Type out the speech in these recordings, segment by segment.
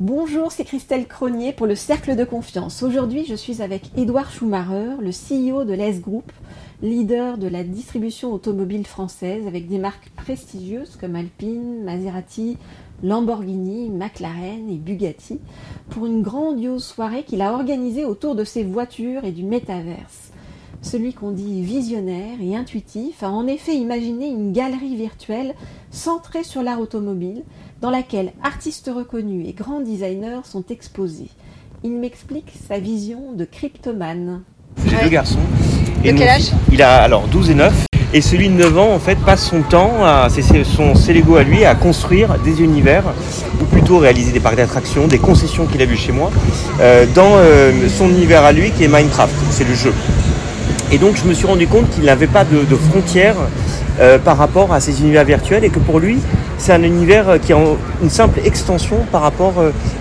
Bonjour, c'est Christelle Cronier pour le Cercle de Confiance. Aujourd'hui, je suis avec Édouard Schumacher, le CEO de l'Es Group, leader de la distribution automobile française avec des marques prestigieuses comme Alpine, Maserati, Lamborghini, McLaren et Bugatti, pour une grandiose soirée qu'il a organisée autour de ses voitures et du métaverse. Celui qu'on dit visionnaire et intuitif a en effet imaginé une galerie virtuelle centrée sur l'art automobile dans laquelle artistes reconnus et grands designers sont exposés. Il m'explique sa vision de cryptomane. J'ai deux garçons. De quel âge? Il a alors 12 et 9. Et celui de 9 ans, en fait, passe son temps, c'est son Lego à lui, à construire des univers, ou plutôt réaliser des parcs d'attractions, des concessions qu'il a vues chez moi, euh, dans euh, son univers à lui qui est Minecraft, c'est le jeu. Et donc je me suis rendu compte qu'il n'avait pas de, frontières euh, par rapport à ces univers virtuels et que pour lui, c'est un univers qui est une simple extension par rapport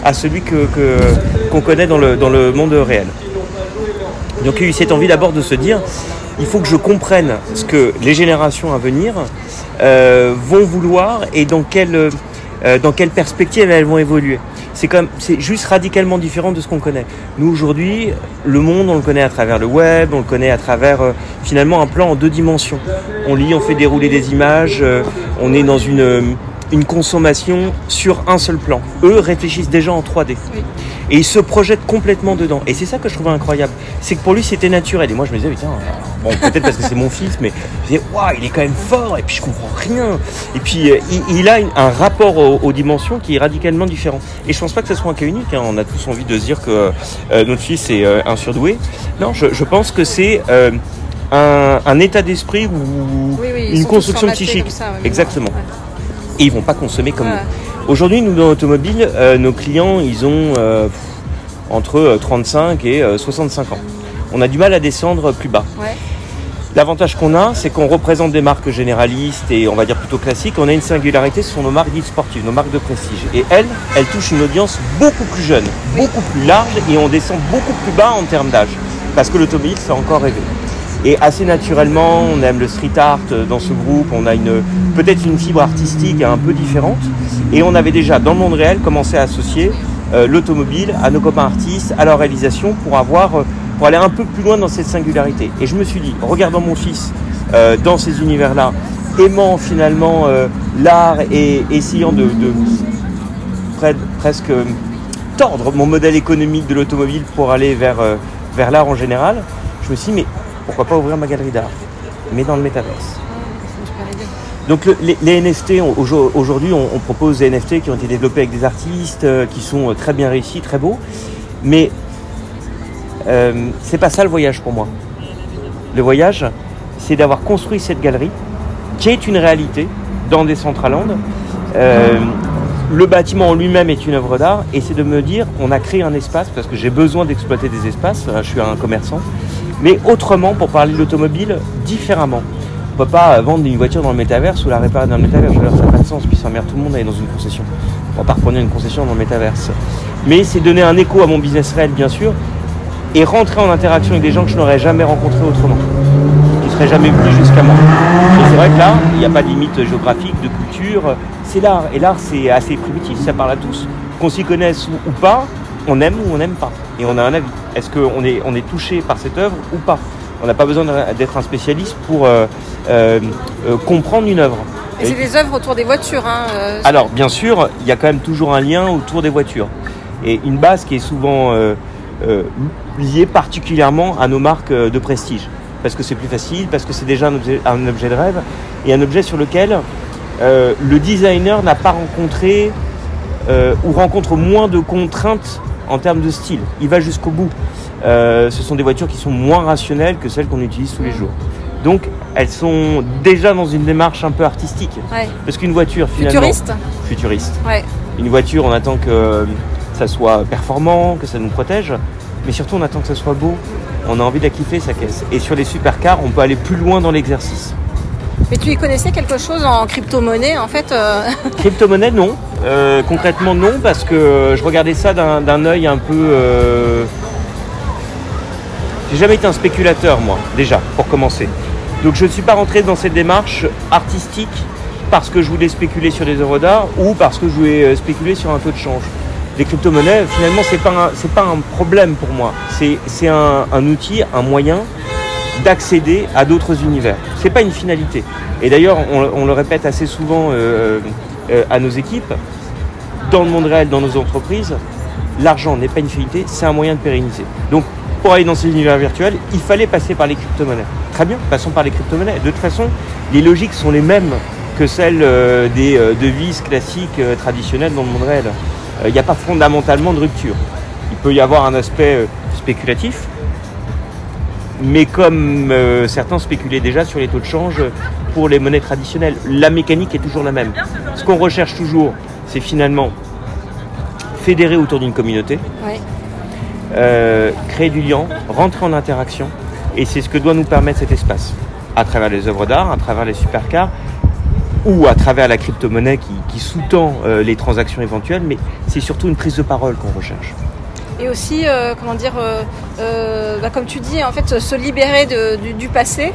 à celui qu'on connaît dans le, monde réel. Donc il y a eu cette envie d'abord de se dire, il faut que je comprenne ce que les générations à venir euh, vont vouloir et dans quelle, euh, dans quelle perspective elles vont évoluer. C'est comme, c'est juste radicalement différent de ce qu'on connaît. Nous aujourd'hui, le monde, on le connaît à travers le web, on le connaît à travers euh, finalement un plan en deux dimensions. On lit, on fait dérouler des images, on est dans une une consommation sur un seul plan. Eux réfléchissent déjà en 3D. Et ils se projettent complètement dedans. Et c'est ça que je trouvais incroyable. C'est que pour lui, c'était naturel. Et moi, je me disais, putain, bon, peut-être parce que c'est mon fils, mais je disais, waouh, il est quand même fort. Et puis, je comprends rien. Et puis, euh, il, a un rapport aux, dimensions qui est radicalement différent. Et je pense pas que ce soit un cas unique. Hein. On a tous envie de se dire que euh, notre fils est euh, un surdoué. Non, je, pense que c'est un, état d'esprit ou une construction psychique. Exactement et ils vont pas consommer comme nous. Aujourd'hui, nous dans l'automobile, euh, nos clients, ils ont euh, entre 35 euh, et 65 ans. On a du mal à descendre plus bas. L'avantage qu'on a, c'est qu'on représente des marques généralistes et on va dire plutôt classiques. On a une singularité, ce sont nos marques dites sportives, nos marques de prestige. Et elles, elles touchent une audience beaucoup plus jeune, beaucoup plus large et on descend beaucoup plus bas en termes d'âge. Parce que l'automobile fait encore rêver. Et assez naturellement, on aime le street art dans ce groupe, on a une peut-être une fibre artistique un peu différente. Et on avait déjà dans le monde réel commencé à associer euh, l'automobile à nos copains artistes, à leur réalisation pour avoir euh, pour aller un peu plus loin dans cette singularité. Et je me suis dit, regardant mon fils euh, dans ces univers-là, aimant finalement l'art et essayant de, presque tordre mon modèle économique de l'automobile pour aller vers, l'art en général, je me suis dit, mais pourquoi pas ouvrir ma galerie d'art, mais dans le métaverse. Donc les, NFT, aujourd'hui on, propose des NFT qui ont été développés avec des artistes, euh, qui sont euh, très bien réussis, très beaux, mais euh, c'est pas ça le voyage pour moi. Le voyage, c'est d'avoir construit cette galerie, qui est une réalité dans des Centraland. Euh, le bâtiment en lui-même est une œuvre d'art, et c'est de me dire, on a créé un espace, parce que j'ai besoin d'exploiter des espaces, je suis un commerçant, mais autrement pour parler de l'automobile différemment. On peut pas vendre une voiture dans le métaverse ou la réparer dans le métaverse. ça n'a pas de sens, puis ça merde tout le monde à aller dans une concession. On va pas reprendre une concession dans le métaverse. Mais c'est donner un écho à mon business réel, bien sûr, et rentrer en interaction avec des gens que je n'aurais jamais rencontrés autrement, qui ne seraient jamais venus jusqu'à moi. Et c'est vrai que là, il n'y a pas de limite géographique, de culture, c'est l'art. Et l'art, c'est assez primitif, ça parle à tous. Qu'on s'y connaisse ou pas, on aime ou on n'aime pas. Et on a un avis. Est-ce qu'on est, on est touché par cette œuvre ou pas? On n'a pas besoin d'être un spécialiste pour euh, euh, euh, comprendre une œuvre. Et c'est des œuvres autour des voitures. Hein, Alors, bien sûr, il y a quand même toujours un lien autour des voitures. Et une base qui est souvent liée particulièrement à nos marques de prestige. Parce que c'est plus facile, parce que c'est déjà un objet, un objet de rêve, et un objet sur lequel le designer n'a pas rencontré ou rencontre moins de contraintes en termes de style. Il va jusqu'au bout. Euh, ce sont des voitures qui sont moins rationnelles que celles qu'on utilise tous les jours. Donc, elles sont déjà dans une démarche un peu artistique. Parce qu'une voiture, finalement. Futuriste Futuriste. Une voiture, on attend que ça soit performant, que ça nous protège. Mais surtout, on attend que ça soit beau. On a envie d'acquitter sa caisse. Et sur les supercars, on peut aller plus loin dans l'exercice. Mais tu y connaissais quelque chose en crypto-monnaie en fait euh Crypto-monnaie non. Euh, concrètement non parce que je regardais ça d'un œil un peu... Euh... J'ai jamais été un spéculateur moi déjà pour commencer. Donc je ne suis pas rentré dans cette démarche artistique parce que je voulais spéculer sur des œuvres d'art ou parce que je voulais euh, spéculer sur un taux de change. Les crypto-monnaies, finalement, c'est pas c'est pas un problème pour moi. C'est un, outil, un moyen d'accéder à d'autres univers. C'est pas une finalité. Et d'ailleurs, on, le répète assez souvent euh, euh, à nos équipes, dans le monde réel, dans nos entreprises, l'argent n'est pas une finalité, c'est un moyen de pérenniser. Donc, pour aller dans ces univers virtuels, il fallait passer par les crypto-monnaies. Très bien, passons par les crypto-monnaies. De toute façon, les logiques sont les mêmes que celles euh, des devises classiques traditionnelles dans le monde réel il euh, n'y a pas fondamentalement de rupture. Il peut y avoir un aspect euh, spéculatif, mais comme euh, certains spéculaient déjà sur les taux de change pour les monnaies traditionnelles, la mécanique est toujours la même. Ce qu'on recherche toujours, c'est finalement fédérer autour d'une communauté, créer du lien, rentrer en interaction, et c'est ce que doit nous permettre cet espace, à travers les œuvres d'art, à travers les supercars, ou à travers la crypto-monnaie qui, sous-tend euh, les transactions éventuelles, mais c'est surtout une prise de parole qu'on recherche. Et aussi, euh, comment dire, euh, bah, comme tu dis, en fait, se libérer du, passé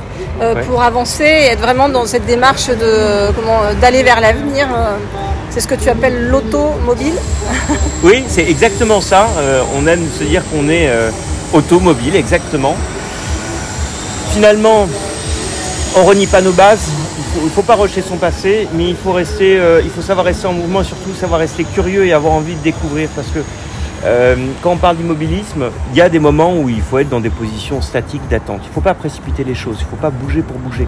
pour avancer et être vraiment dans cette démarche de comment d'aller vers l'avenir. c'est ce que tu appelles l'automobile. oui, c'est exactement ça. on aime se dire qu'on est automobile, exactement. Finalement, on renie pas nos bases, il ne faut pas rejeter son passé, mais il faut, rester, euh, il faut savoir rester en mouvement, surtout savoir rester curieux et avoir envie de découvrir. Parce que euh, quand on parle d'immobilisme, il y a des moments où il faut être dans des positions statiques d'attente. Il ne faut pas précipiter les choses, il ne faut pas bouger pour bouger.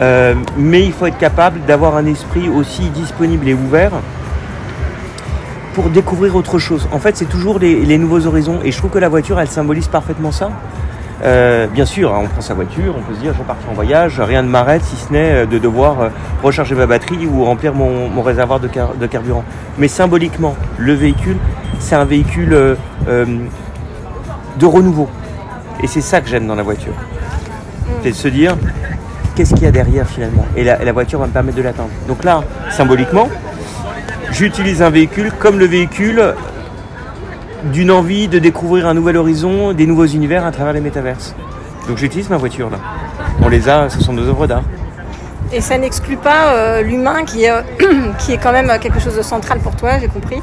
Euh, mais il faut être capable d'avoir un esprit aussi disponible et ouvert pour découvrir autre chose. En fait, c'est toujours les nouveaux horizons. Et je trouve que la voiture, elle symbolise parfaitement ça. Euh, bien sûr, hein, on prend sa voiture, on peut se dire je partir en voyage, rien ne m'arrête si ce n'est euh, de devoir euh, recharger ma batterie ou remplir mon, réservoir de, carburant. Mais symboliquement, le véhicule, c'est un véhicule de renouveau. Et c'est ça que j'aime dans la voiture. C'est de se dire qu'est-ce qu'il y a derrière finalement? Et la, voiture va me permettre de l'atteindre. Donc là, symboliquement, j'utilise un véhicule comme le véhicule d'une envie de découvrir un nouvel horizon, des nouveaux univers à travers les métaverses. Donc j'utilise ma voiture là. On les a, ce sont deux œuvres d'art. Et ça n'exclut pas euh, l'humain qui est, qui est quand même quelque chose de central pour toi, j'ai compris.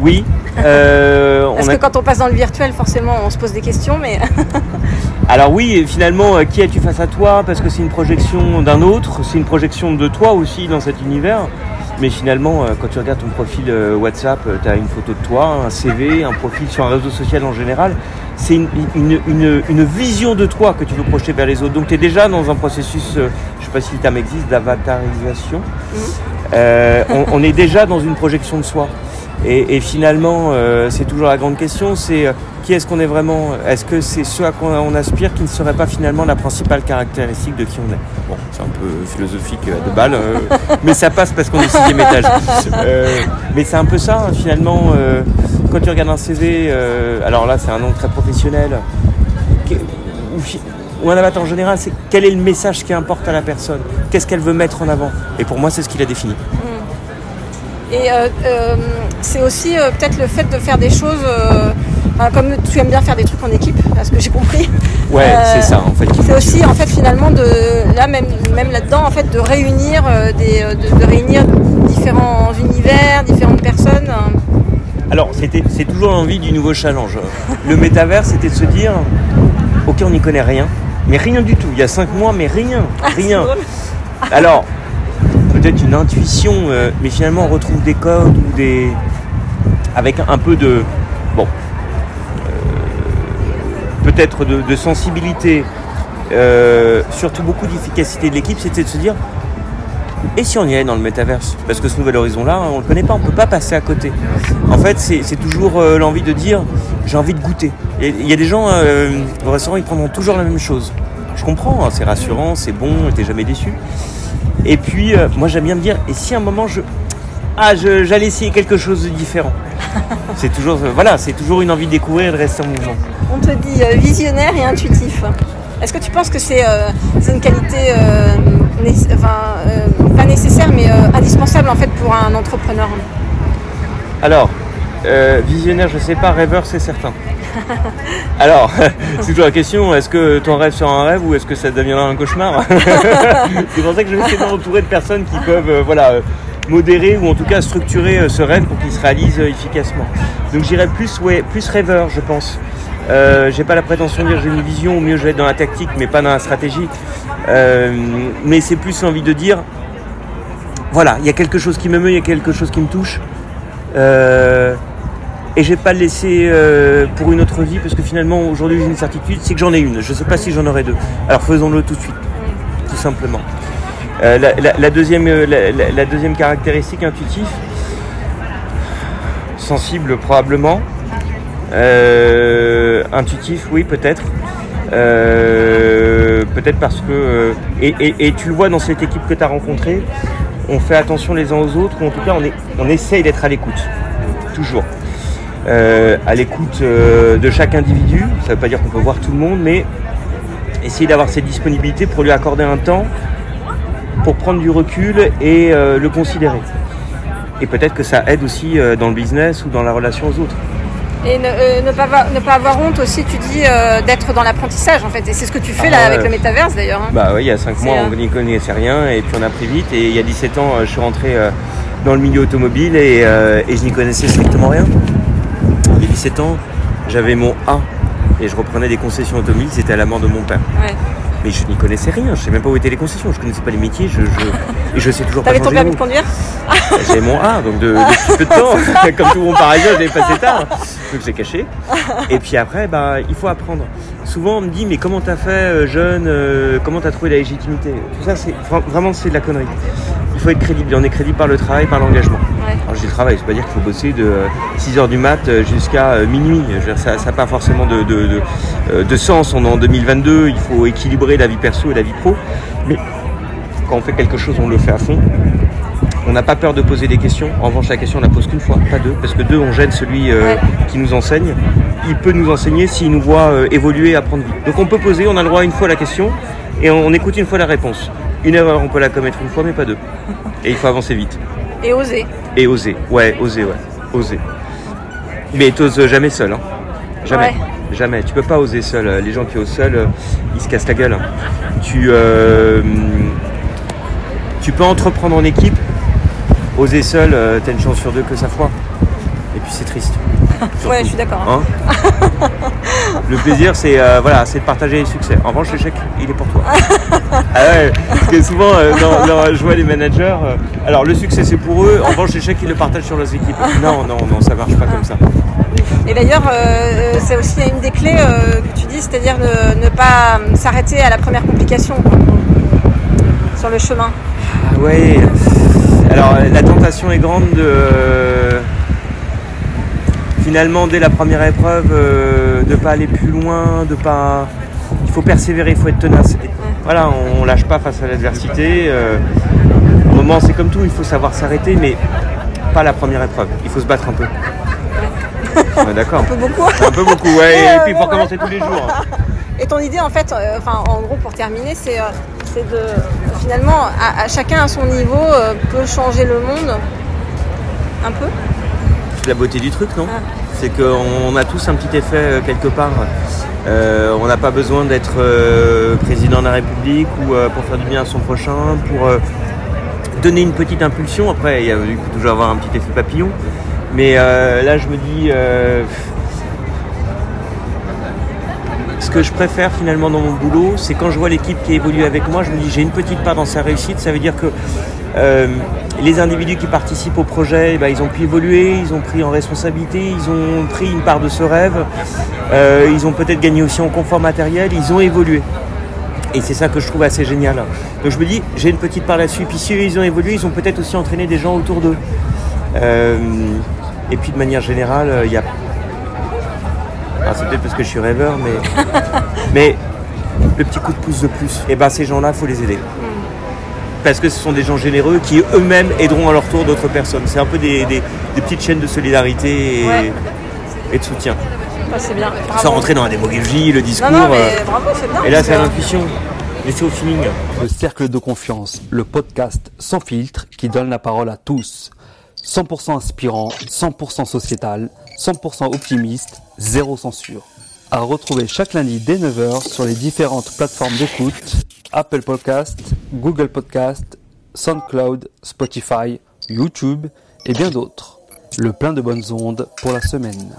Oui. Euh, Parce que quand on passe dans le virtuel, forcément, on se pose des questions, mais. Alors oui, finalement, euh, qui as-tu face à toi? Parce que c'est une projection d'un autre, c'est une projection de toi aussi dans cet univers. Mais finalement, euh, quand tu regardes ton profil euh, WhatsApp, euh, tu as une photo de toi, un CV, un profil sur un réseau social en général. C'est une, vision de toi que tu veux projeter vers les autres. Donc tu es déjà dans un processus, je ne sais pas si le terme existe, d'avatarisation. Mhm. on, est déjà dans une projection de soi. Et, finalement, c'est toujours la grande question, c'est qui est-ce qu'on est vraiment Est-ce que c'est ce à quoi on aspire qui ne serait pas finalement la principale caractéristique de qui on est? Bon, c'est un peu philosophique de balle, euh, mais ça passe parce qu'on est sixième étage. Euh, mais c'est un peu ça, hein, finalement, euh, quand tu regardes un CV, alors là c'est un nom très professionnel, ou un avatar en général, c'est quel est le message qui importe à la personne? Qu'est-ce qu'elle veut mettre en avant? Et pour moi, c'est ce qu'il a défini. Et c'est aussi peut-être le fait de faire des choses comme tu aimes bien faire des trucs en équipe, à ce que j'ai compris. Ouais, euh, c'est ça en fait. C'est aussi en fait finalement de là même même là-dedans en fait de réunir euh, des euh, de, réunir différents univers, différentes personnes. Alors c'était c'est toujours l'envie du nouveau challenge. Le métavers c'était de se dire ok on n'y connaît rien, mais rien du tout. Il y a cinq mois mais rien, ah, rien. Alors une intuition, mais finalement on retrouve des codes ou des avec un peu de bon peut-être de, sensibilité, euh, surtout beaucoup d'efficacité de l'équipe, c'était de se dire et si on y allait dans le métaverse? Parce que ce nouvel horizon-là, on ne le connaît pas, on peut pas passer à côté. En fait, c'est toujours euh, l'envie de dire j'ai envie de goûter. Il y a des gens euh, au restaurant, ils prendront toujours la même chose. Je comprends, hein, c'est rassurant, c'est bon, t'es jamais déçu. Et puis, moi j'aime bien me dire et si à un moment je. Ah, j'allais essayer quelque chose de différent. c'est toujours, voilà, c'est toujours une envie de découvrir et de rester en mouvement on te dit euh, visionnaire et intuitif. Est-ce que tu penses que c'est euh, une qualité euh, pas nécessaire mais indispensable en fait pour un entrepreneur? Alors, visionnaire, je sais pas, rêveur, c'est certain. Alors, c'est toujours la question, est-ce que ton rêve sera un rêve ou est-ce que ça deviendra un cauchemar C'est pour ça que je vais essayer de m'entourer de personnes qui peuvent voilà, modérer ou en tout cas structurer ce rêve pour qu'il se réalise efficacement. Donc j'irais plus, ouais, plus rêveur, je pense. Euh, j'ai pas la prétention de dire j'ai une vision, au mieux je vais être dans la tactique, mais pas dans la stratégie. mais c'est plus envie de dire, voilà, il y a quelque chose qui me meut, il y a quelque chose qui me touche. Euh, et je vais pas le laisser euh, pour une autre vie parce que finalement aujourd'hui j'ai une certitude, c'est que j'en ai une. Je ne sais pas si j'en aurai deux. Alors faisons-le tout de suite, tout simplement. Euh, la, deuxième, la, deuxième caractéristique intuitif, sensible probablement, intuitif oui peut-être. peut-être parce que et, et, tu le vois dans cette équipe que tu as rencontrée on fait attention les uns aux autres, ou en tout cas on, est, on essaye d'être à l'écoute, toujours. Euh, à l'écoute euh, de chaque individu, ça ne veut pas dire qu'on peut voir tout le monde, mais essayer d'avoir cette disponibilité pour lui accorder un temps, pour prendre du recul et euh, le considérer. Et peut-être que ça aide aussi dans le business ou dans la relation aux autres. Et euh, ne, pas avoir, ne, pas avoir, honte aussi, tu dis, euh, d'être dans l'apprentissage en fait. Et c'est ce que tu fais là ah avec le métaverse d'ailleurs. Hein. Bah oui, il y a 5 mois, on n'y connaissait rien et puis on a pris vite. Et il y a 17 ans, je suis rentré dans le milieu automobile et, et je n'y connaissais strictement rien. Il y a 17 ans, j'avais mon A et je reprenais des concessions automobiles, c'était à la mort de mon père. Ouais. Mais je n'y connaissais rien, je ne sais même pas où étaient les concessions, je ne connaissais pas les métiers, je, je, et je sais toujours pas T'avais ton permis de conduire J'ai mon A, donc de, peu de temps, comme tout mon parisien, je l'ai passé tard, donc j'ai caché. Et puis après, bah, il faut apprendre. Souvent on me dit, mais comment t'as fait euh, jeune, euh, comment t'as trouvé la légitimité? Tout ça, c'est vraiment c'est de la connerie. Il faut être crédible, on est crédible par le travail, par l'engagement. Alors je dis travail, c'est pas dire qu'il faut bosser de 6h du mat jusqu'à minuit. ça n'a pas forcément de, de, sens. On est en 2022, il faut équilibrer la vie perso et la vie pro. Mais quand on fait quelque chose, on le fait à fond. On n'a pas peur de poser des questions. En revanche, la question, on la pose qu'une fois, pas deux. Parce que deux, on gêne celui euh, qui nous enseigne. Il peut nous enseigner s'il nous voit euh, évoluer, apprendre vite. Donc on peut poser, on a le droit une fois la question et on écoute une fois la réponse. Une erreur, on peut la commettre une fois, mais pas deux. Et il faut avancer vite. Et oser. Et oser, ouais, oser, ouais, oser. Mais t'oses jamais seul, hein. Jamais. Jamais. Tu peux pas oser seul. Les gens qui osent seul, euh, ils se cassent la gueule. Tu, euh, tu peux entreprendre en équipe. Oser seul, euh, t'as une chance sur deux que ça foire. Et puis c'est triste. Ouais, je suis d'accord. Hein. le plaisir, c'est euh, voilà, c'est de partager les succès. En revanche, l'échec, il est pour toi. ah ouais, parce que souvent, euh, dans, je vois les managers. Euh, alors, le succès, c'est pour eux. En revanche, l'échec, ils le partagent sur leurs équipes. Non, non, non, ça marche pas comme ça. Et d'ailleurs, c'est aussi une des clés que tu dis, c'est-à-dire ne, ne, pas s'arrêter à la première complication sur le chemin. Ah oui. Alors, la tentation est grande de finalement dès la première épreuve euh, de pas aller plus loin, de pas. Il faut persévérer, il faut être tenace. voilà, on, lâche pas face à l'adversité. Euh, au moment c'est comme tout, il faut savoir s'arrêter, mais pas la première épreuve. Il faut se battre un peu. D'accord. un peu beaucoup. Un peu beaucoup, ouais. Et, puis pour commencer tous les jours. Et ton idée, en fait, euh, enfin, en gros, pour terminer, c'est de finalement, à, chacun à son niveau, peut changer le monde un peu la beauté du truc, non ah. C'est qu'on a tous un petit effet euh, quelque part. Euh, on n'a pas besoin d'être euh, président de la République ou pour faire du bien à son prochain, pour donner une petite impulsion. Après, il, y a, peut toujours avoir un petit effet papillon. Mais là, je me dis, ce que je préfère finalement dans mon boulot, c'est quand je vois l'équipe qui évolue avec moi, je me dis, j'ai une petite part dans sa réussite. Ça veut dire que les individus qui participent au projet, eh ben, ils ont pu évoluer, ils ont pris en responsabilité, ils ont pris une part de ce rêve, euh, ils ont peut-être gagné aussi en confort matériel, ils ont évolué. Et c'est ça que je trouve assez génial. Donc je me dis, j'ai une petite part là-dessus. Puis si ils ont évolué, ils ont peut-être aussi entraîné des gens autour d'eux. Euh, et puis de manière générale, il y a... c'est peut-être parce que je suis rêveur, mais... mais le petit coup de pouce de plus, et eh ben ces gens-là, il faut les aider parce que ce sont des gens généreux qui eux-mêmes aideront à leur tour d'autres personnes. C'est un peu des, petites chaînes de solidarité et, de soutien. Ah, c'est bien. Sans rentrer dans la démagogie, le discours. Non, mais euh, bravo, c'est bien. Et là, c'est à l'intuition. Laissez au feeling. Le cercle de confiance, le podcast sans filtre qui donne la parole à tous. 100% inspirant, 100% sociétal, 100% optimiste, zéro censure. À retrouver chaque lundi dès 9h sur les différentes plateformes d'écoute Apple Podcast, Google Podcast, SoundCloud, Spotify YouTube et bien d'autres. Le plein de bonnes ondes pour la semaine.